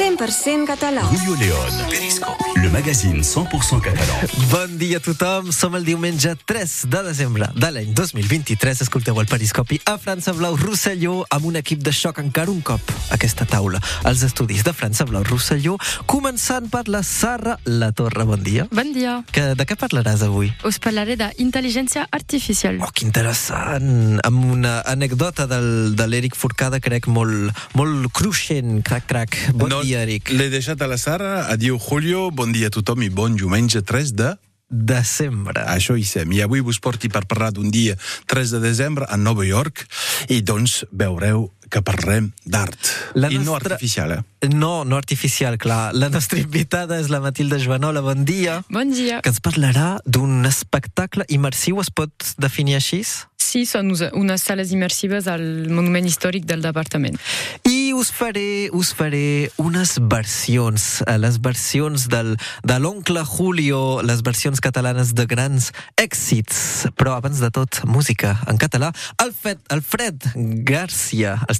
100% català. Julio León, Periscopi, le magazine 100% català. Bon dia a tothom, som el diumenge 3 de desembre de l'any 2023. Escolteu el Periscopi a França Blau Rosselló amb un equip de xoc encara un cop a aquesta taula. Els estudis de França Blau Rosselló, començant per la Sara La Torre. Bon dia. Bon dia. Que, de què parlaràs avui? Us parlaré d'intel·ligència artificial. Oh, que interessant! Amb una anècdota del, de l'Eric Forcada, crec, molt, molt cruixent. Crac, crac. Bon no, dia, Eric. L'he deixat a la Sara, adiu Julio, bon dia a tothom i bon diumenge 3 de... Desembre. Això hi sem. I avui vos porti per parlar d'un dia 3 de desembre a Nova York i doncs veureu que parlem d'art. La I no nostra- artificial, eh? No, no artificial, clar. La nostra invitada és la Matilda Joanola. Bon dia. Bon dia. Que ens parlarà d'un espectacle immersiu, es pot definir així? Sí, són unes sales immersives al monument històric del departament. I us faré, us faré unes versions, eh, les versions del, de l'oncle Julio, les versions catalanes de grans èxits. Però abans de tot, música en català. Alfred, Alfred Garcia, els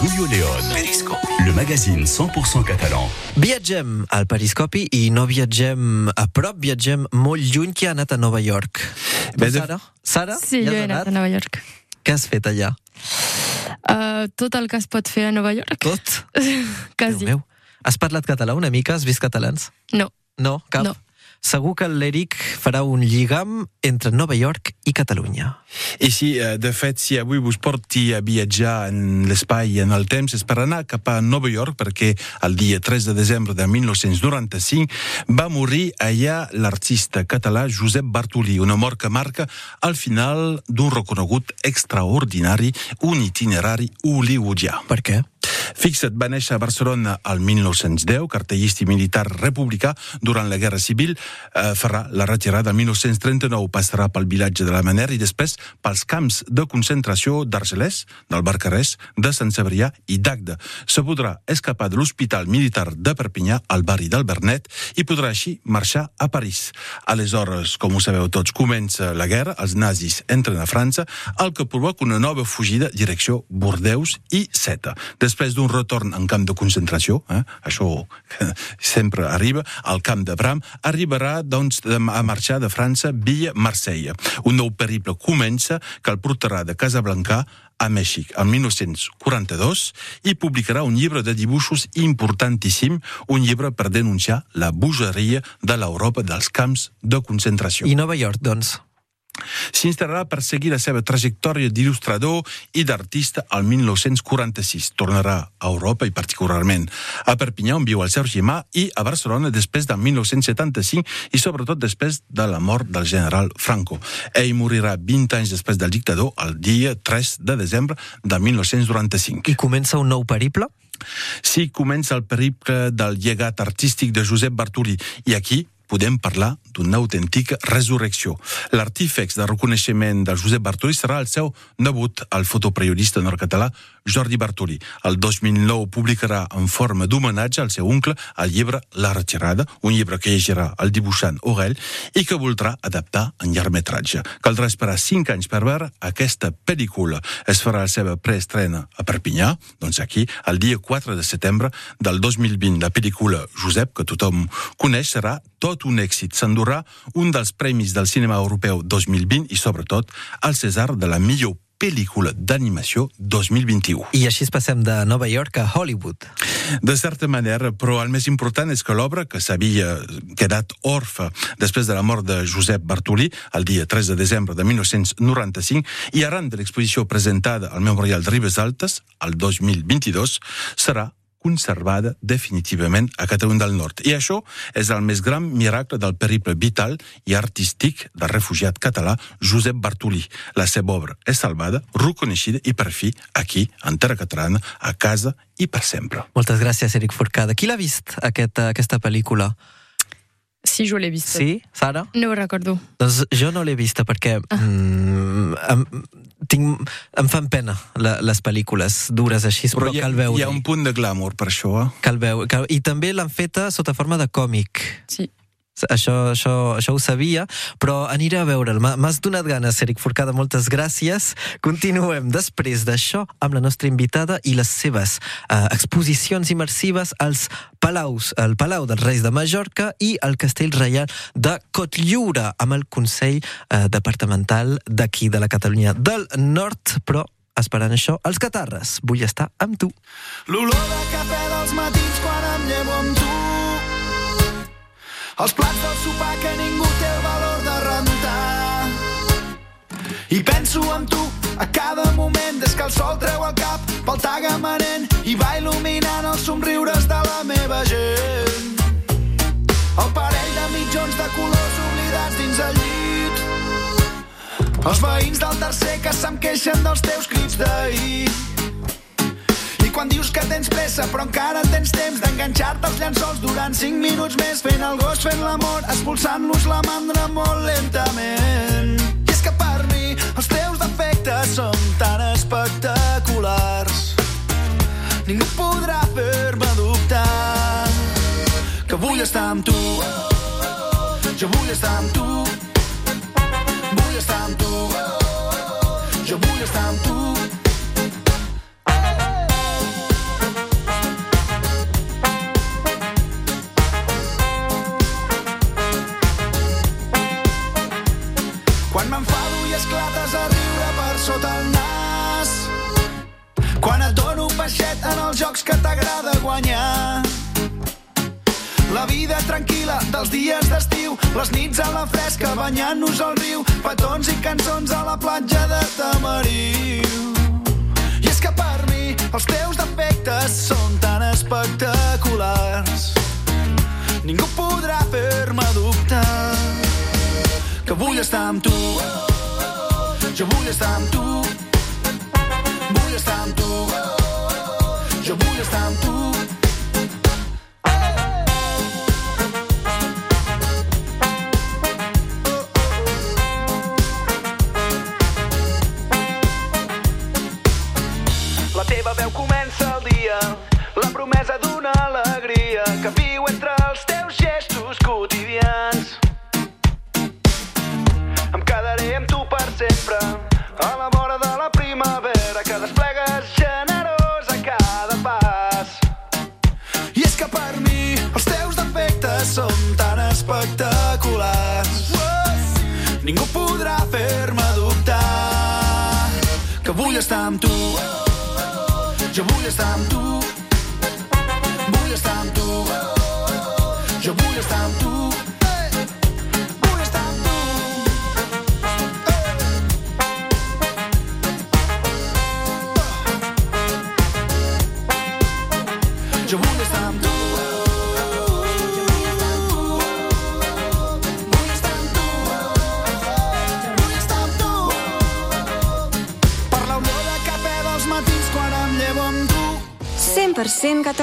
Julio León, le magazine 100% català. Viatgem al Periscopi i no viatgem a prop, viatgem molt lluny que ha anat a Nova York. Bé, Sara? Sara? Sí, Ja jo he anat a Nova York. Què has fet allà? Uh, tot el que es pot fer a Nova York. Tot? Quasi. Déu meu. Has parlat català una mica? Has vist catalans? No. No, cap? No. Segur que l'Eric farà un lligam entre Nova York i Catalunya. I sí, eh, de fet, si avui vos porti a viatjar en l'espai i en el temps és per anar cap a Nova York perquè el dia 3 de desembre de 1995 va morir allà l'artista català Josep Bartolí, una mort que marca al final d'un reconegut extraordinari, un itinerari hollywoodià. Per què? Fixa't, va néixer a Barcelona al 1910, cartellista i militar republicà durant la Guerra Civil. Eh, farà la retirada el 1939, passarà pel vilatge de la Manera i després pels camps de concentració d'Argelès, del Barcarès, de Sant Cebrià i d'Agde. Se podrà escapar de l'Hospital Militar de Perpinyà al barri del Bernet i podrà així marxar a París. Aleshores, com ho sabeu tots, comença la guerra, els nazis entren a França, el que provoca una nova fugida direcció Bordeus i Seta. Després després d'un retorn en camp de concentració, eh, això sempre arriba, al camp de Bram, arribarà doncs, a marxar de França via Marsella. Un nou periple comença que el portarà de Casablanca a Mèxic el 1942 i publicarà un llibre de dibuixos importantíssim, un llibre per denunciar la bogeria de l'Europa dels camps de concentració. I Nova York, doncs? S'instal·larà per seguir la seva trajectòria d'il·lustrador i d'artista al 1946. Tornarà a Europa i particularment a Perpinyà, on viu el seu germà, i a Barcelona després del 1975 i sobretot després de la mort del general Franco. Ell morirà 20 anys després del dictador el dia 3 de desembre de 1995. I comença un nou periple? Sí, comença el periple del llegat artístic de Josep Bartolí i aquí podem parlar d'una autèntica resurrecció. L'artífex de reconeixement del Josep Bartolí serà el seu nebut, el fotoperiodista nord-català Jordi Bartolí. El 2009 publicarà en forma d'homenatge al seu oncle el llibre La retirada, un llibre que llegirà el dibuixant Aurel i que voldrà adaptar en llargmetratge. Caldrà esperar 5 anys per veure aquesta pel·lícula. Es farà la seva preestrena a Perpinyà, doncs aquí, el dia 4 de setembre del 2020. La pel·lícula Josep, que tothom coneix, serà tot un èxit. S'endurà un dels premis del cinema europeu 2020 i, sobretot, el César de la millor pel·lícula d'animació 2021. I així passem de Nova York a Hollywood. De certa manera, però el més important és que l'obra, que s'havia quedat orfa després de la mort de Josep Bartolí, el dia 3 de desembre de 1995, i arran de l'exposició presentada al Memorial de Ribes Altes, el 2022, serà conservada definitivament a Catalunya del Nord. I això és el més gran miracle del periple vital i artístic del refugiat català Josep Bartolí. La seva obra és salvada, reconeixida i per fi aquí, en terra catalana, a casa i per sempre. Moltes gràcies, Eric Forcada. Qui l'ha vist, aquest, aquesta pel·lícula? Si jo l'he vista. Sí, Sara? No ho recordo. Doncs jo no l'he vista perquè mm, em, tinc, em fan pena la, les pel·lícules dures així, però, hi ha, cal veure. hi ha un punt de glamour per això, eh? Cal veure. Cal... I també l'han feta sota forma de còmic. Sí. Això, això, això ho sabia, però aniré a veure'l. M'ha- M'has donat ganes, Eric Forcada, moltes gràcies. Continuem després d'això amb la nostra invitada i les seves eh, exposicions immersives als palaus, el Palau dels Reis de Mallorca i el Castell Reial de Cotlliure, amb el Consell eh, Departamental d'aquí, de la Catalunya del Nord, però esperant això, els catarres. Vull estar amb tu. L'olor de cafè dels matins quan em llevo amb tu. Els plats del sopar que ningú té el valor de rentar. I penso en tu a cada moment des que el sol treu el cap pel tagamanent i va il·luminant els somriures de la meva gent. El parell de mitjons de colors oblidats dins el llit. Els veïns del tercer que se'm queixen dels teus crits d'ahir. Quan dius que tens pressa però encara tens temps d'enganxar-te als llençols durant 5 minuts més fent el gos, fent l'amor, expulsant-los la mandra molt lentament. I és que per mi els teus defectes són tan espectaculars. Ningú podrà fer-me dubtar que vull estar amb tu. Jo vull estar amb tu. Vull estar amb tu. Jo vull estar amb tu dels dies d'estiu, les nits a la fresca banyant-nos al riu, petons i cançons a la platja de Tamariu. I és que per mi els teus defectes són tan espectaculars. Ningú podrà fer-me dubtar que vull estar amb tu. Jo vull estar amb tu. Vull estar amb tu. Jo vull estar amb tu.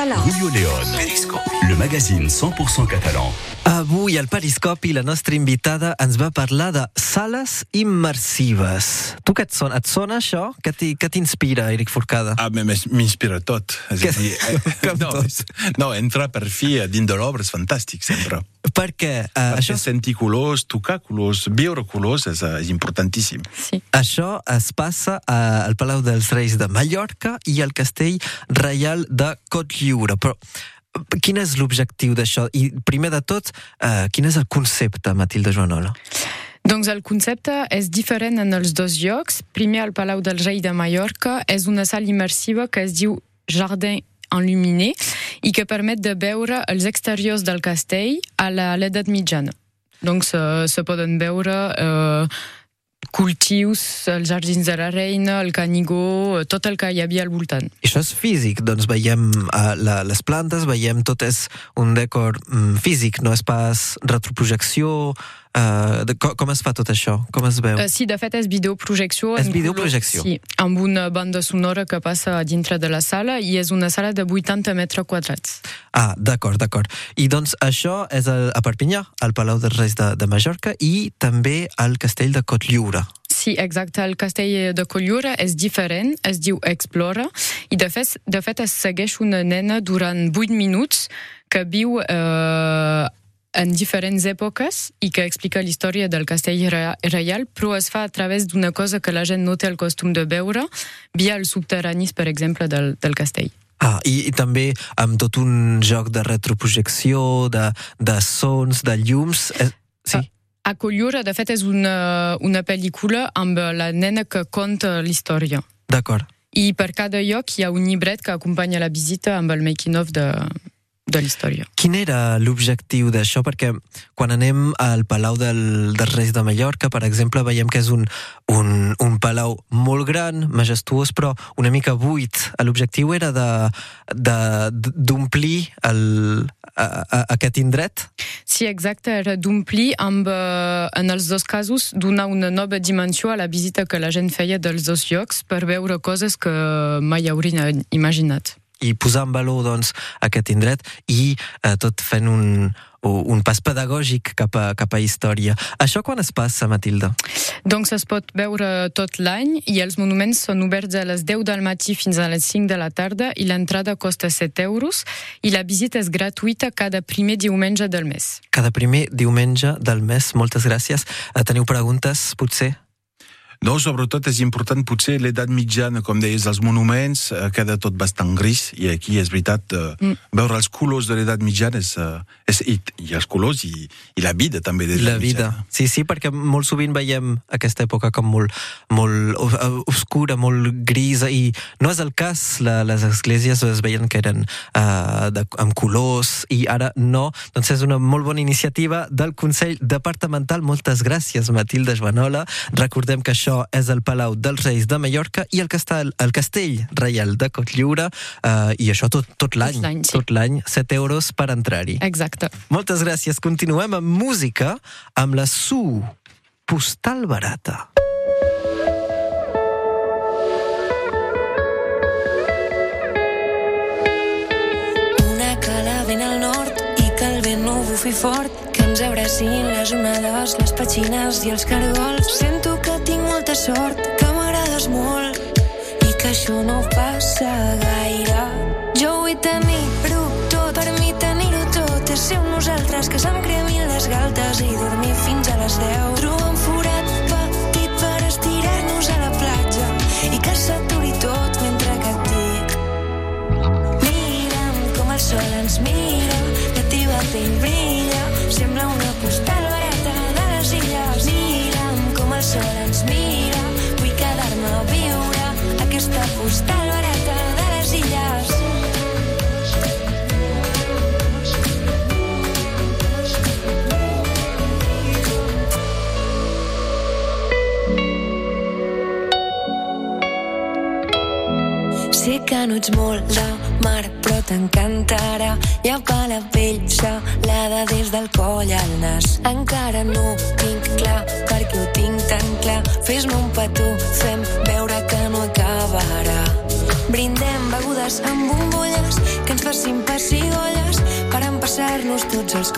100% català. Julio León. Le magazine 100% catalan. Avui al Periscopi la nostra invitada ens va parlar de sales immersives. Tu què et sona? Et sona això? Què què t'inspira, Eric Forcada? Ah, m'inspira tot. És Que- a dir, eh, no, tot. és- no, entrar per fi a dins de l'obra és fantàstic, sempre. Perquè uh, Això... això, Sentir colors, tocar colors, viure colors és, eh, és importantíssim. Si. això es passa a- al Palau dels Reis de Mallorca i al Castell Reial de Cotlliure. Però eh, quin és l'objectiu d'això? I primer de tot, uh, quin és el concepte, Matilde Joanola? Doncs el concepte és diferent en els dos llocs. Primer, al Palau del Rei de Mallorca és una sala immersiva que es diu Jardin enluminé i que permet de veure els exteriors del castell a l'edat mitjana. Doncs se, se poden veure eh, cultius, els jardins de la reina, el Canigó, eh, tot el que hi havia al voltant. I això és físic, doncs veiem uh, la, les plantes, veiem tot és un decor mm, físic, no és pas retroprojecció. Uh, de, com, com es fa tot això? Com es veu? Uh, sí, de fet és videoprojecció. És videoprojecció. color- Sí, amb una banda sonora que passa dintre de la sala i és una sala de 80 metres quadrats. Ah, d'acord, d'acord. I doncs això és el, a Perpinyà, al Palau dels Reis de, de Mallorca i també al Castell de Cotlliure. Sí, exacte. El castell de Cotlliure és diferent, es diu Explora, i de fet, de fet es segueix una nena durant 8 minuts que viu eh, en diferents èpoques i que explica la història del castell reial, però es fa a través d'una cosa que la gent no té el costum de veure, via els subterranis, per exemple, del, del castell. Ah, i, i també amb tot un joc de retroprojecció, de, de sons, de llums... Eh, sí? Ah. A Cotlliure, de fet, és una, una pel·lícula amb la nena que conta la història. D'acord. I per cada lloc hi ha un llibret que acompanya la visita amb el making-of de, de la història. Quin era l'objectiu d'això? Perquè quan anem al Palau del, dels Reis de Mallorca, per exemple, veiem que és un, un, un palau molt gran, majestuós, però una mica buit. L'objectiu era d'omplir el- a- a- aquest indret? Sí, exacte, era d'omplir amb, eh, en els dos casos, donar una nova dimensió a la visita que la gent feia dels dos llocs per veure coses que mai haurien imaginat. I posar en valor doncs, aquest indret i eh, tot fent un, un pas pedagògic cap a, cap a història. Això quan es passa, Matilda? Doncs es pot veure tot l'any i els monuments són oberts a les 10 del matí fins a les 5 de la tarda i l'entrada costa 7 euros i la visita és gratuïta cada primer diumenge del mes. Cada primer diumenge del mes, moltes gràcies. Eh, Teniu preguntes, potser? No, sobretot és important potser l'edat mitjana, com deies, els monuments, eh, queda tot bastant gris, i aquí és veritat, eh, Mm. veure els colors de l'edat mitjana és, eh, és i, i els colors i, i la vida també de La vida. mitjana. Sí, sí, perquè molt sovint veiem aquesta època com molt, molt o- obscura, molt grisa, i no és el cas. La, les esglésies es veien que eren uh, de, amb colors, i ara no. Doncs és una molt bona iniciativa del Consell Departamental. Moltes gràcies, Matilde Joanola. Recordem que això és el Palau dels Reis de Mallorca i el, castell, el Castell Reial de Cotlliure, uh, i això tot, tot l'any. l'any, sí. Tot l'any, 7 euros per entrar-hi. Exacte. Moltes gràcies. Continuem amb música amb la Su Postal Barata. Una cala ben al nord i que el vent no bufi fort, que ens abracin les onades, les petxines i els cargols. Sento que tinc sort, que m'agrades molt i que això no passa gaire. Jo vull tenir-ho tot, per mi tenir-ho tot és ser nosaltres que se'm cremin les galtes i dormir fins a les 10. Empassar-nos tots els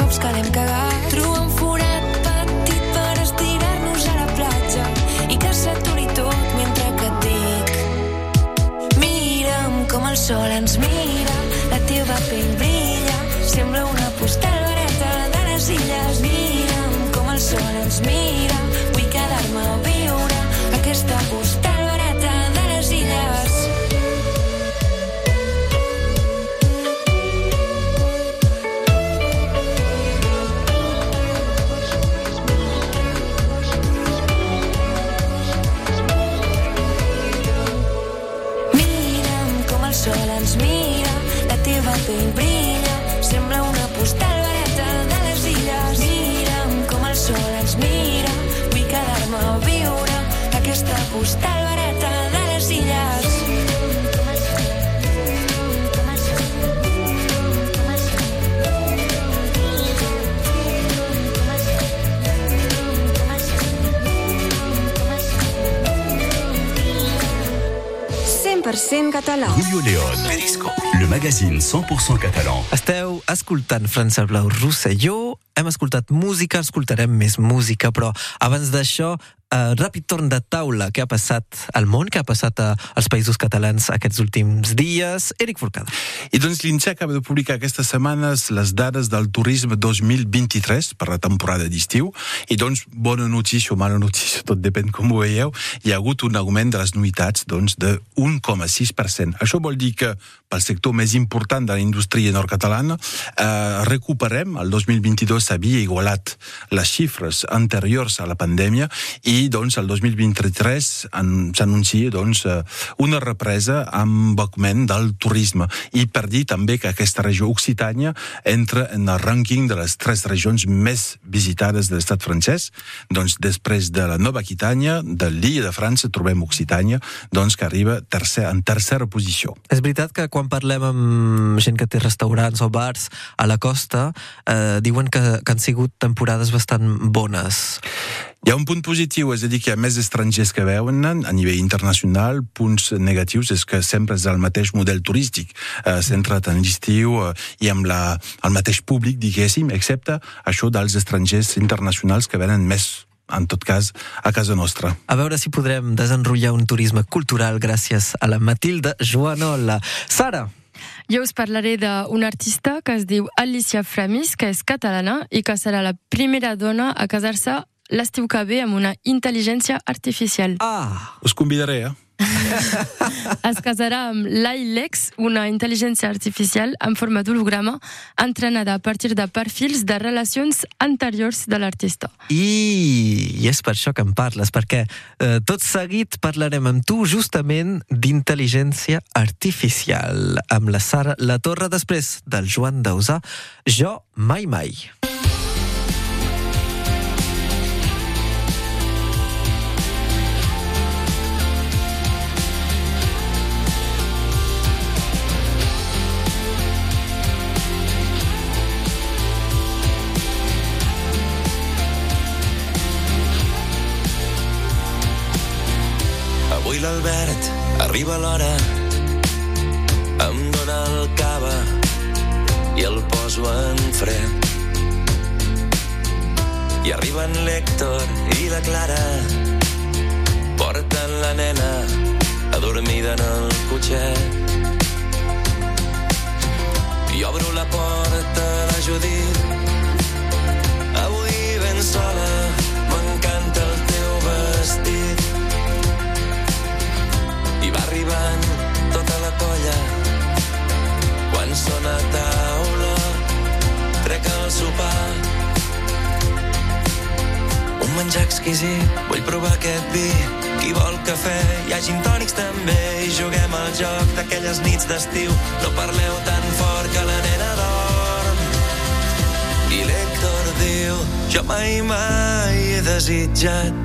Julio León. Le magazine 100% catalan. Esteu escoltant França Blau Rosselló, hem escoltat música, escoltarem més música, però abans d'això, eh, ràpid torn de taula, què ha passat al món, què ha passat als països catalans aquests últims dies. Eric Forcada. I doncs l'INSEE acaba de publicar aquestes setmanes les dades del turisme 2023 per la temporada d'estiu i doncs bona notícia o mala notícia, tot depèn com ho veieu, hi ha hagut un augment de les nuitats doncs, de 1,6%. Això vol dir que pel sector més important de la indústria nord-catalana eh, recuperem, el 2022 s'havia igualat les xifres anteriors a la pandèmia i doncs el 2023 en- s'anuncia doncs, eh, una represa amb augment del turisme. I per dir també que aquesta regió Occitània entra en el rànquing de les tres regions més visitades de l'estat francès. Doncs després de la Nova Aquitània de l'illa de França trobem Occitània doncs que arriba tercer, en tercera posició. És veritat que quan parlem amb gent que té restaurants o bars a la costa, eh, diuen que, que han sigut temporades bastant bones. Hi ha un punt positiu, és a dir, que hi ha més estrangers que veuen a nivell internacional. Punts negatius és que sempre és el mateix model turístic, eh, centrat en l'estiu eh, i amb la, el mateix públic, diguéssim, excepte això dels estrangers internacionals que venen més en tot cas, a casa nostra. A veure si podrem desenrotllar un turisme cultural gràcies a la Matilda Joanola. Sara, Jo us parlaré d'una artista que es diu Alicia Framis, que és catalana i que serà la primera dona a casar-se l'estiu que ve amb una intel·ligència artificial. ah, Us convidaré, eh? Es casarà amb l'ILEX, una intel·ligència artificial en forma d'holograma entrenada a partir de perfils de relacions anteriors de l'artista. i, i és per això que em parles, perquè eh, tot seguit parlarem amb tu justament d'intel·ligència artificial amb la Sara La Torre després del Joan Dausà, Jo mai mai. L'Albert arriba l'hora, em dóna el cava i el poso en fred. I arriben l'Hèctor i la Clara, porten la nena adormida en el cotxet. I obro la porta a la Judit, avui ben sola, sona a taula trec el sopar un menjar exquisit vull provar aquest vi Qui vol cafè, hi ha gin tònics també i juguem al joc d'aquelles nits d'estiu. No parleu tan fort que la nena dorm. I l'Héctor diu, jo mai mai he desitjat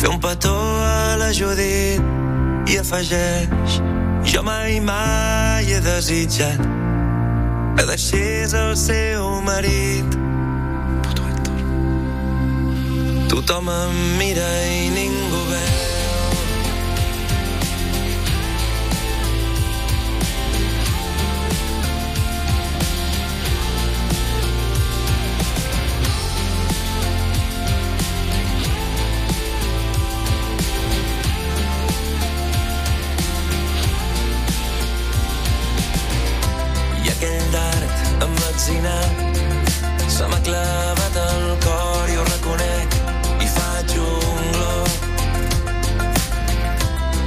fer un petó a la Judit i afegeix, jo mai mai he desitjat que deixés el seu marit. Puto Héctor. Tothom em mira i ningú clavat al cor i ho reconec i faig un glop.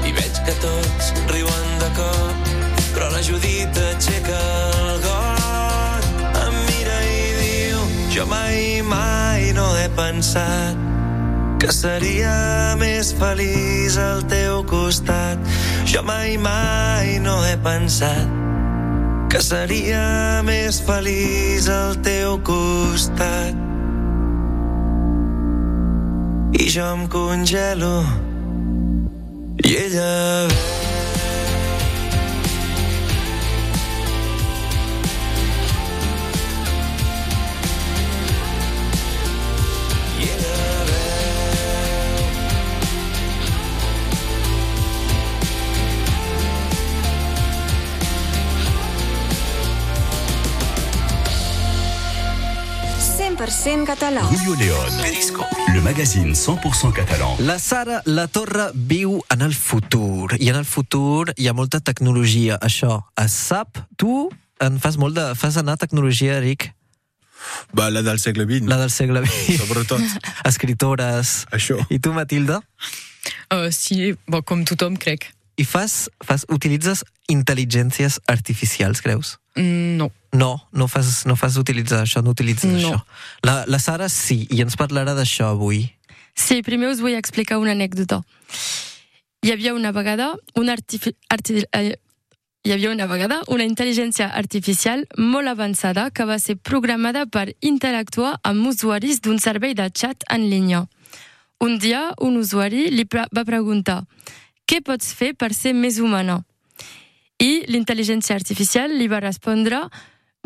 I veig que tots riuen de cop però la Judit aixeca el got em mira i diu jo mai mai no he pensat que seria més feliç al teu costat. Jo mai mai no he pensat seria més feliç al teu costat. I jo em congelo i ella ve. Català. Julio León. Periscope. Le magazine 100% catalan. La Sara La Torre viu en el futur i en el futur hi ha molta tecnologia. Això es sap? Tu en fas molt de... fas anar tecnologia, Eric? Va, la del segle XX. La del segle XX. Sobretot. Escritores. Això. I tu, Matilda? Uh, sí, bon, com tothom, crec. I fas, fas, utilitzes intel·ligències artificials, creus? Mm, no. No, no fas, no fas utilitzar això, no utilitzes No. això. La, la Sara sí, i ens parlarà d'això avui. Sí, primer us vull explicar una anècdota. Hi havia una vegada una, artifi arti eh, hi havia una vegada una intel·ligència artificial molt avançada que va ser programada per interactuar amb usuaris d'un servei de xat en línia. Un dia, un usuari li va preguntar què pots fer per ser més humana? I l'intel·ligència artificial li va respondre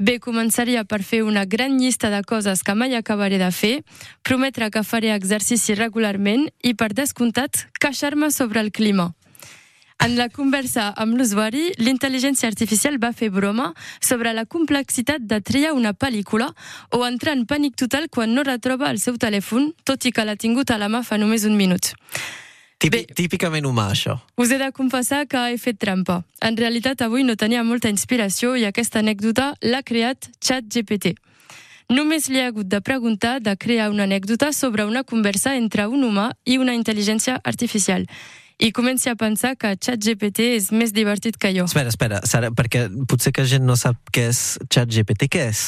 Bé, començaria per fer una gran llista de coses que mai acabaré de fer, prometre que faré exercici regularment i, per descomptat, queixar-me sobre el clima. En la conversa amb l'usuari, l'intel·ligència artificial va fer broma sobre la complexitat de triar una pel·lícula o entrar en pànic total quan no retroba el seu telèfon, tot i que l'ha tingut a la mà fa només un minut. Típi, Bé. típicament humà, això. Us he de confessar que he fet trampa. En realitat, avui no tenia molta inspiració i aquesta anècdota l'ha creat ChatGPT. Només li ha hagut de preguntar de crear una anècdota sobre una conversa entre un humà i una intel·ligència artificial. I comenci a pensar que ChatGPT és més divertit que jo. Espera, espera, Sara, perquè potser que gent no sap què és ChatGPT. Què és?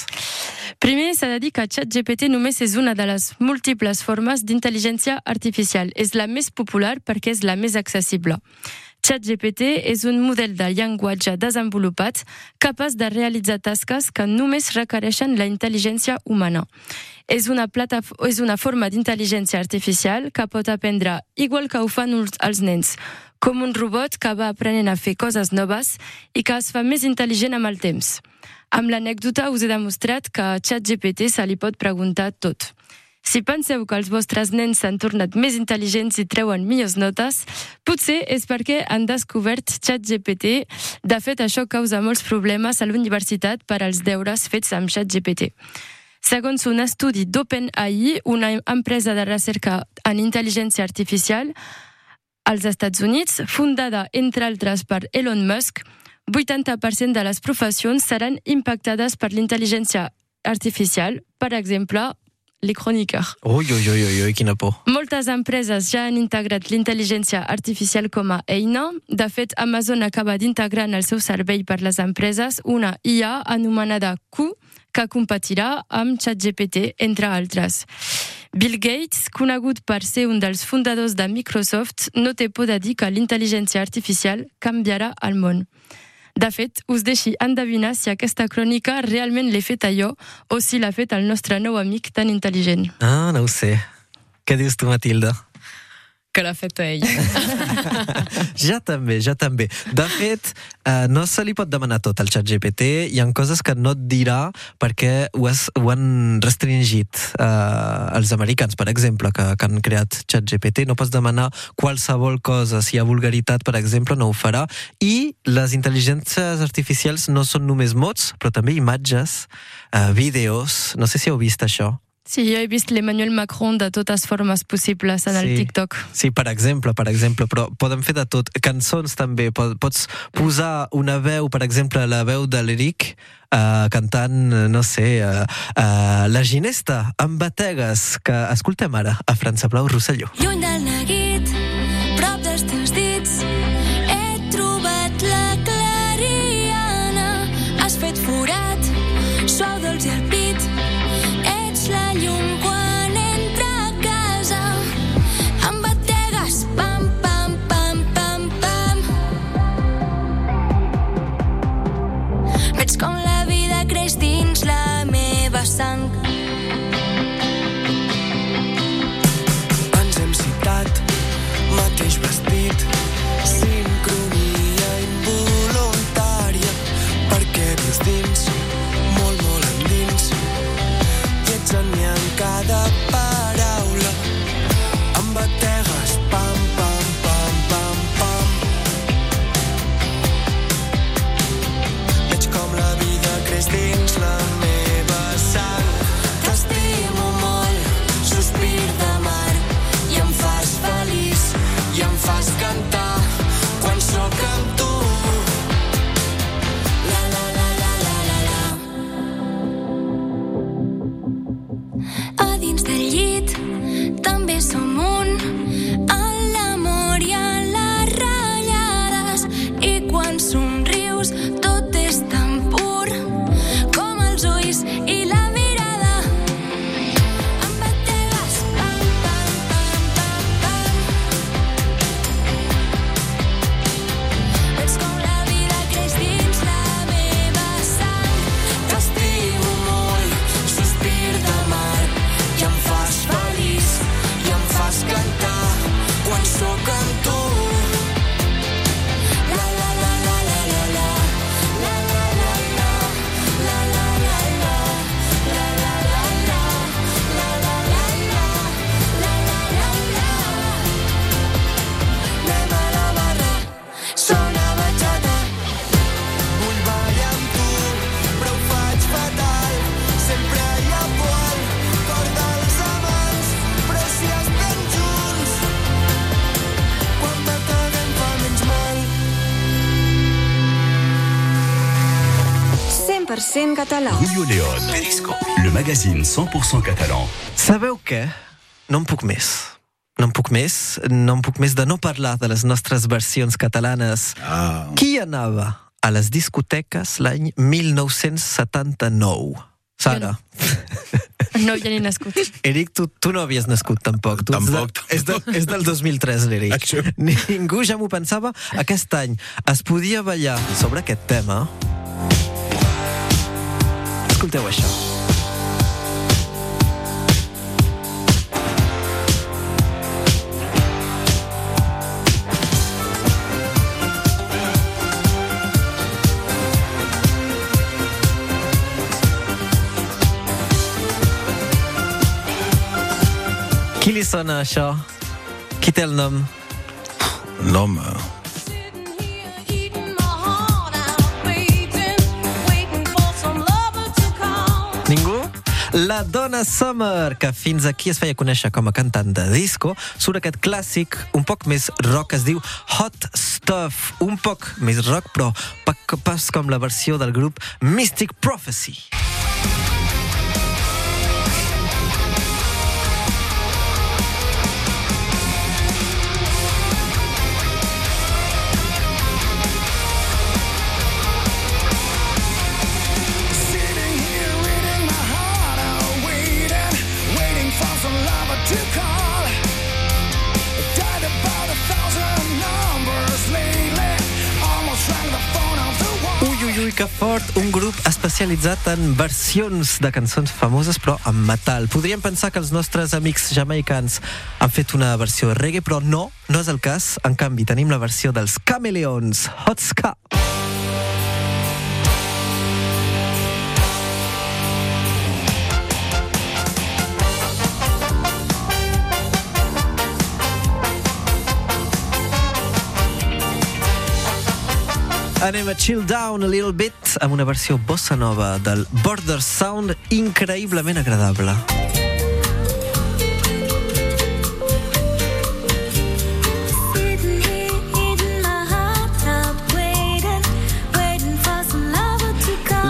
Primer, s'ha de dir que ChatGPT només és una de les múltiples formes d'intel·ligència artificial. És la més popular perquè és la més accessible. ChatGPT és un model de llenguatge desenvolupat capaç de realitzar tasques que només requereixen la intel·ligència humana. És una, plata, és una forma d'intel·ligència artificial que pot aprendre igual que ho fan els nens, com un robot que va aprenent a fer coses noves i que es fa més intel·ligent amb el temps. Amb l'anècdota us he demostrat que a ChatGPT se li pot preguntar tot. Si penseu que els vostres nens s'han tornat més intel·ligents i treuen millors notes, potser és perquè han descobert ChatGPT. De fet, això causa molts problemes a l'universitat per als deures fets amb ChatGPT. Segons un estudi d'OpenAI, una empresa de recerca en intel·ligència artificial als Estats Units, fundada, entre altres, per Elon Musk, 80% de les professions seran impactades per l'intel·ligència artificial, per exemple, les chroniqueurs. Ui, ui, ui, ui, ui, quina por. Moltes empreses ja han integrat l'intel·ligència artificial com a eina. De fet, Amazon acaba d'integrar en el seu servei per les empreses una IA anomenada Q, que competirà amb ChatGPT, entre altres. Bill Gates, conegut per ser un dels fundadors de Microsoft, no té por de dir que l'intel·ligència artificial canviarà el món. De fet, us deixi endevinar si aquesta crònica realment l'he feta jo o si l'ha fet el nostre nou amic tan intel·ligent. Ah, no ho sé. Què dius tu, Matilda? Que l'ha fet ell. Ja també, ja també. De fet, eh, no se li pot demanar tot al xat GPT. Hi ha coses que no et dirà perquè ho, has, ho han restringit eh, els americans, per exemple, que, que han creat xat GPT. No pots demanar qualsevol cosa. Si hi ha vulgaritat, per exemple, no ho farà. I les intel·ligències artificials no són només mots, però també imatges, eh, vídeos. No sé si heu vist això. Sí, jo he vist l'Emmanuel Macron de totes formes possibles en el Sí. TikTok. Sí, per exemple, per exemple, però podem fer de tot. Cançons també, Po- pots posar una veu, per exemple, la veu de l'Eric uh, cantant, no sé, uh, uh, La ginesta, amb bategues, que escoltem ara a França Blau Rosselló. Lluny del neguit, prop dels teus dits, meva 100% català. Julio León. Periscope. Le magazine 100% catalan. Sabeu què? No en puc més. No en puc més, no en puc més de no parlar de les nostres versions catalanes. Ah, Qui anava a les discoteques l'any 1979? Sara. No havia ni nascut. Eric, tu, tu no havies nascut tampoc. Tu ets Tampoc, De, és, de, és del 2003, l'Eric. Ningú ja m'ho pensava. Aquest any es podia ballar sobre aquest tema. Escolteu això. Qui li sona això? Qui té el nom? no, La Donna Summer, que fins aquí es feia conèixer com a cantant de disco, surt aquest clàssic un poc més rock, es diu Hot Stuff, un poc més rock, però pa- pas com la versió del grup Mystic Prophecy. Ricafort, un grup especialitzat en versions de cançons famoses, però en metal. Podríem pensar que els nostres amics jamaicans han fet una versió de reggae, però no, no és el cas. En canvi, tenim la versió dels Cameleons, Hot Ska. Anem a chill down a little bit amb una versió bossa nova del Border Sound increïblement agradable.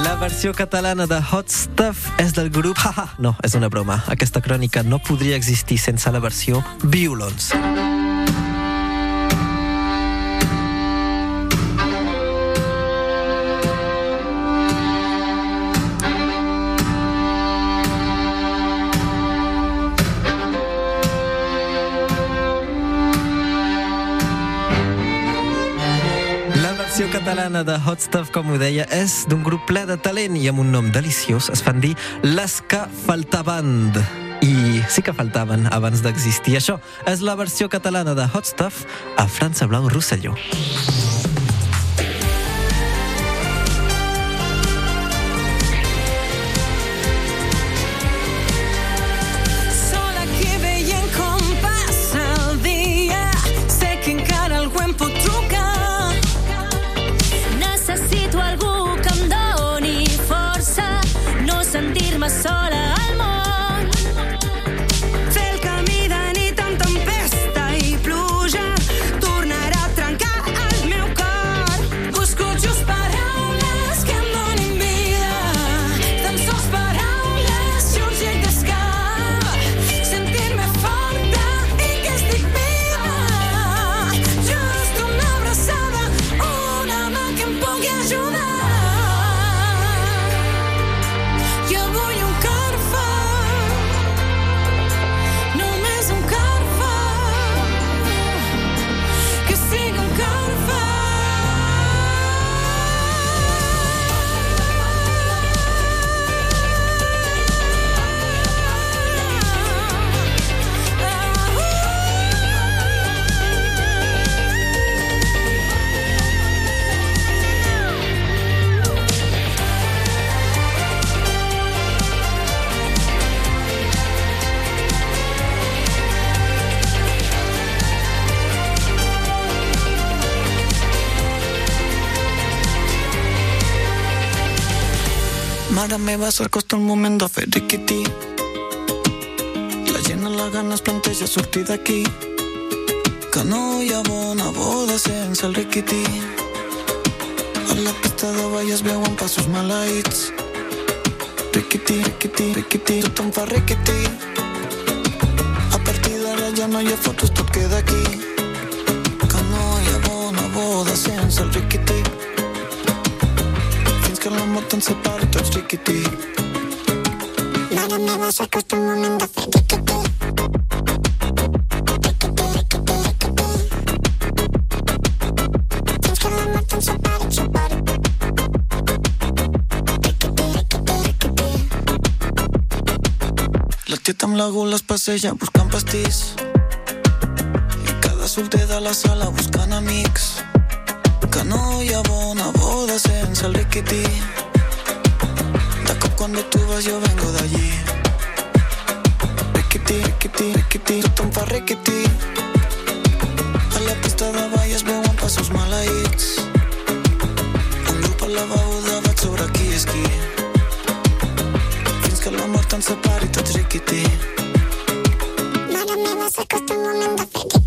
La versió catalana de Hot Stuff és del grup... Haha, no, és una broma. Aquesta crònica no podria existir sense la versió Violons. La catalana de Hot Stuff, com ho deia, és d'un grup ple de talent i amb un nom deliciós. Es fan dir Les que faltaven. I sí que faltaven abans d'existir. Això és la versió catalana de Hot Stuff a França Blau Rosselló. Mare meva, s'acosta el moment de fer riquití. La gent a la gana es planteja sortir d'aquí. Que bona boda sense el riquití. A la pista de ball es veuen passos maleïts. Riquití, riquití, riquití, tothom fa riquití. A partir d'ara ja no hi ha fotos, tot queda aquí. Que no hi bona boda sense el riquití. Fins que la mort ens separi tots riquití. Mare meva, s'acosta el moment de fer riquití. Riquití, riquití, riquití. Fins que la mort ens separi, separi. Riquití, riquití, riquití. La tieta amb la gula es passeja buscant pastís. I cada solter de la sala buscant amics. Que no hi ha bona boda sense el riquití. De cop quan tu vas jo vengo d'allí. Riquití, riquití, riquití, tothom fa riquití. A la pista de ball es veuen passos maleïts. En grup a la beguda vaig sobre qui és qui. Fins que la mort ens separi tots riquití. Mare meva, s'acosta el moment de fer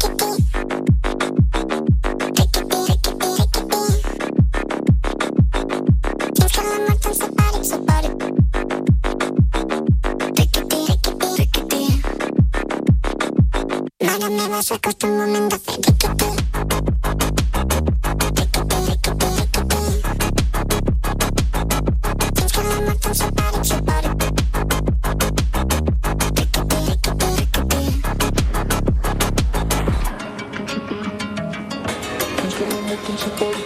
Fins que la mort ens separi,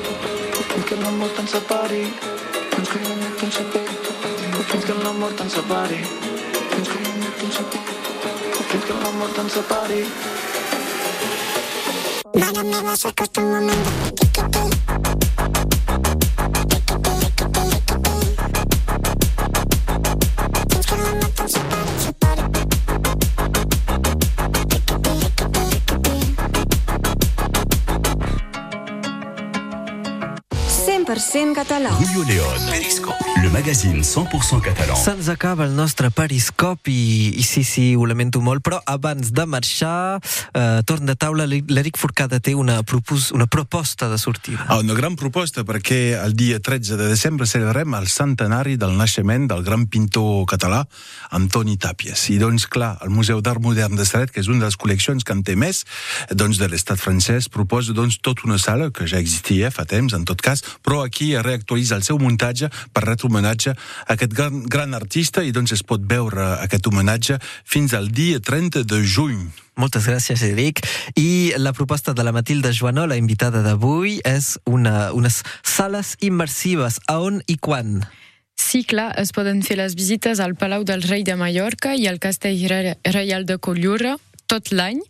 fins que la mort ens separi. te'n separi, fins que la mort te'n separi. Fins que la mort te'n separi, fins que la mort te'n separi. Mare meva, s'acosta el moment de 100% català. Julio León. Periscope. Le magazine 100% catalan. Se'ns acaba el nostre periscop i, i sí, sí, ho lamento molt, però abans de marxar, eh, torn de taula, l'Eric Forcada té una, propos, una proposta de sortida. Ah, una gran proposta perquè el dia 13 de desembre celebrem el centenari del naixement del gran pintor català Antoni Tàpies. I doncs, clar, el Museu d'Art Modern de Seret, que és una de les col·leccions que en té més, doncs de l'estat francès, proposa doncs tota una sala que ja existia fa temps, en tot cas, però aquí reactualitza el seu muntatge per retre homenatge a aquest gran, gran artista i doncs es pot veure aquest homenatge fins al dia 30 de juny. Moltes gràcies, Eric. I la proposta de la Matilda Joanó, la invitada d'avui, és una, unes sales immersives. A on i quan? Sí, clar, es poden fer les visites al Palau del Rei de Mallorca i al Castell Re- Reial de Collura tot l'any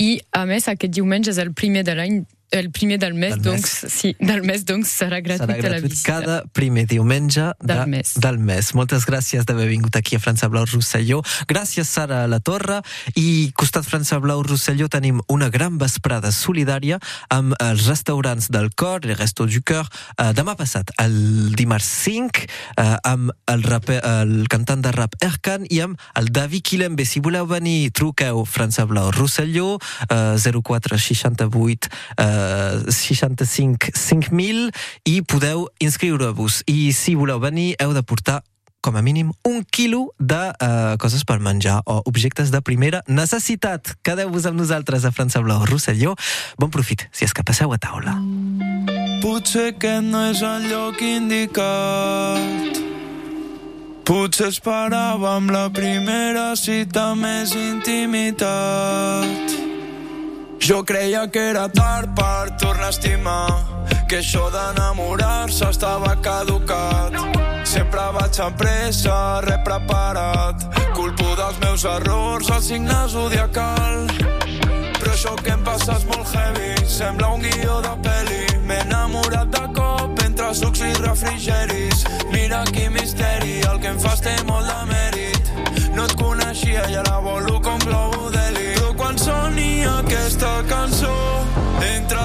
i, a més, aquest diumenge és el primer de l'any el primer del mes, Del doncs, mes. sí, del mes, doncs serà gratuït, Serà a la gratuït visita. cada primer diumenge de, Del mes. del mes. Moltes gràcies d'haver vingut aquí a França Blau Rosselló. Gràcies, Sara La Torre. I costat França Blau Rosselló tenim una gran vesprada solidària amb els restaurants del Cor, el Resto du Cœur, eh, demà passat, el dimarts 5, eh, amb el, raper, el cantant de rap Erkan i amb el David Quilembe. Si voleu venir, truqueu França Blau Rosselló, eh, 04 68 eh, 65 5000 i podeu inscriure-vos. I si voleu venir, heu de portar com a mínim un quilo de uh, coses per menjar o objectes de primera necessitat. Quedeu-vos amb nosaltres a França Blau Rosselló. Bon profit, si és que passeu a taula. Potser aquest no és el lloc indicat. Potser esperàvem la primera cita més intimitat. Jo creia que era tard per tornar a estimar, que això d'enamorar-se estava caducat. Sempre vaig amb pressa, res preparat, culpo dels meus errors, el signe zodiacal. Però això que em passa és molt heavy, sembla un guió de pel·li. M'he enamorat de cop entre sucs i refrigeris.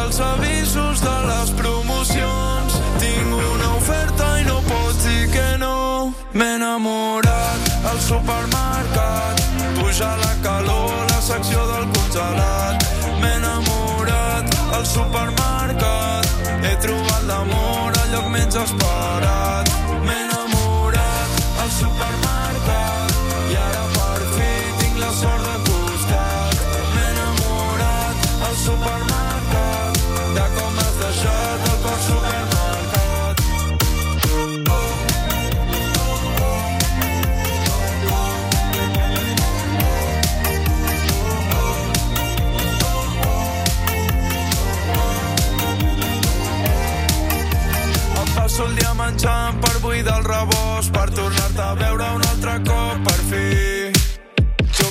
Els avisos de les promocions, tinc una oferta i no pots dir que no. M'he enamorat al supermercat, puja la calor, la secció del congelat. M'he enamorat al supermercat, he trobat l'amor al lloc menys esperat. M'he enamorat al supermercat i ara per fi tinc la sort de costat. M'he enamorat al supermercat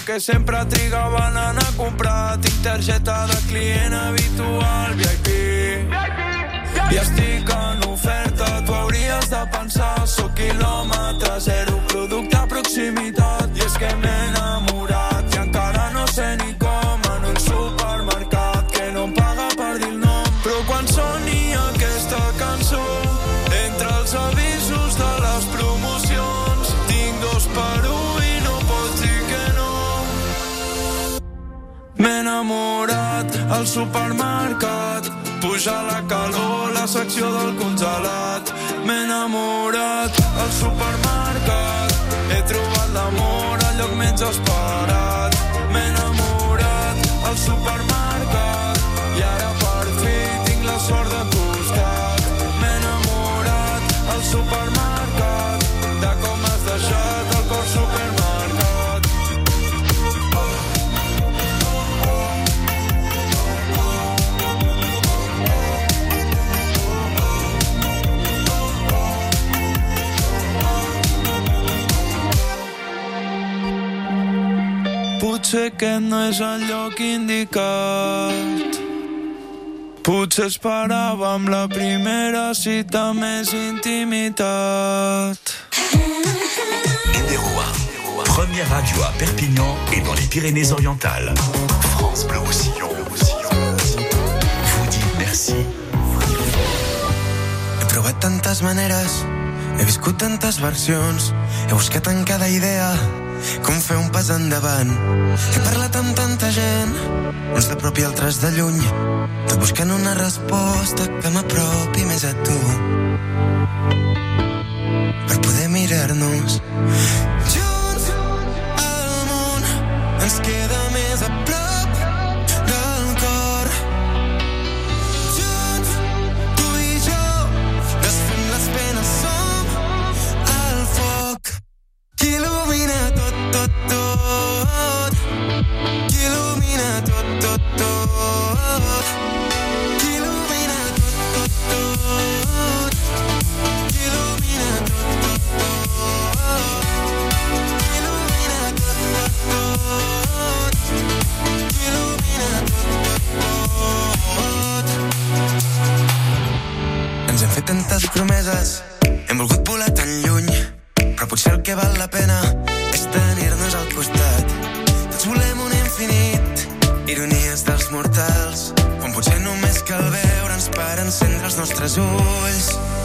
que sempre trigava en anar a comprar, tinc targeta de client habitual, VIP. I estic en oferta, enamorat al supermercat, puja la calor, la secció del congelat. M'he enamorat al supermercat, he trobat l'amor al lloc menys esperat. M'he enamorat al supermercat Potser que no és el lloc indicat. Potser esperàvem la primera cita més intimitat. Numéro première radio a Perpignan et dans les Pyrénées-Orientales. France Bleu Roussillon. Vous dit merci. He provat tantes maneres, he viscut tantes versions, he buscat en cada idea com fer un pas endavant. He parlat amb tanta gent, uns de prop i altres de lluny, tot buscant una resposta que m'apropi més a tu. Per poder mirar-nos junts al món ens queda per encendre els nostres ulls.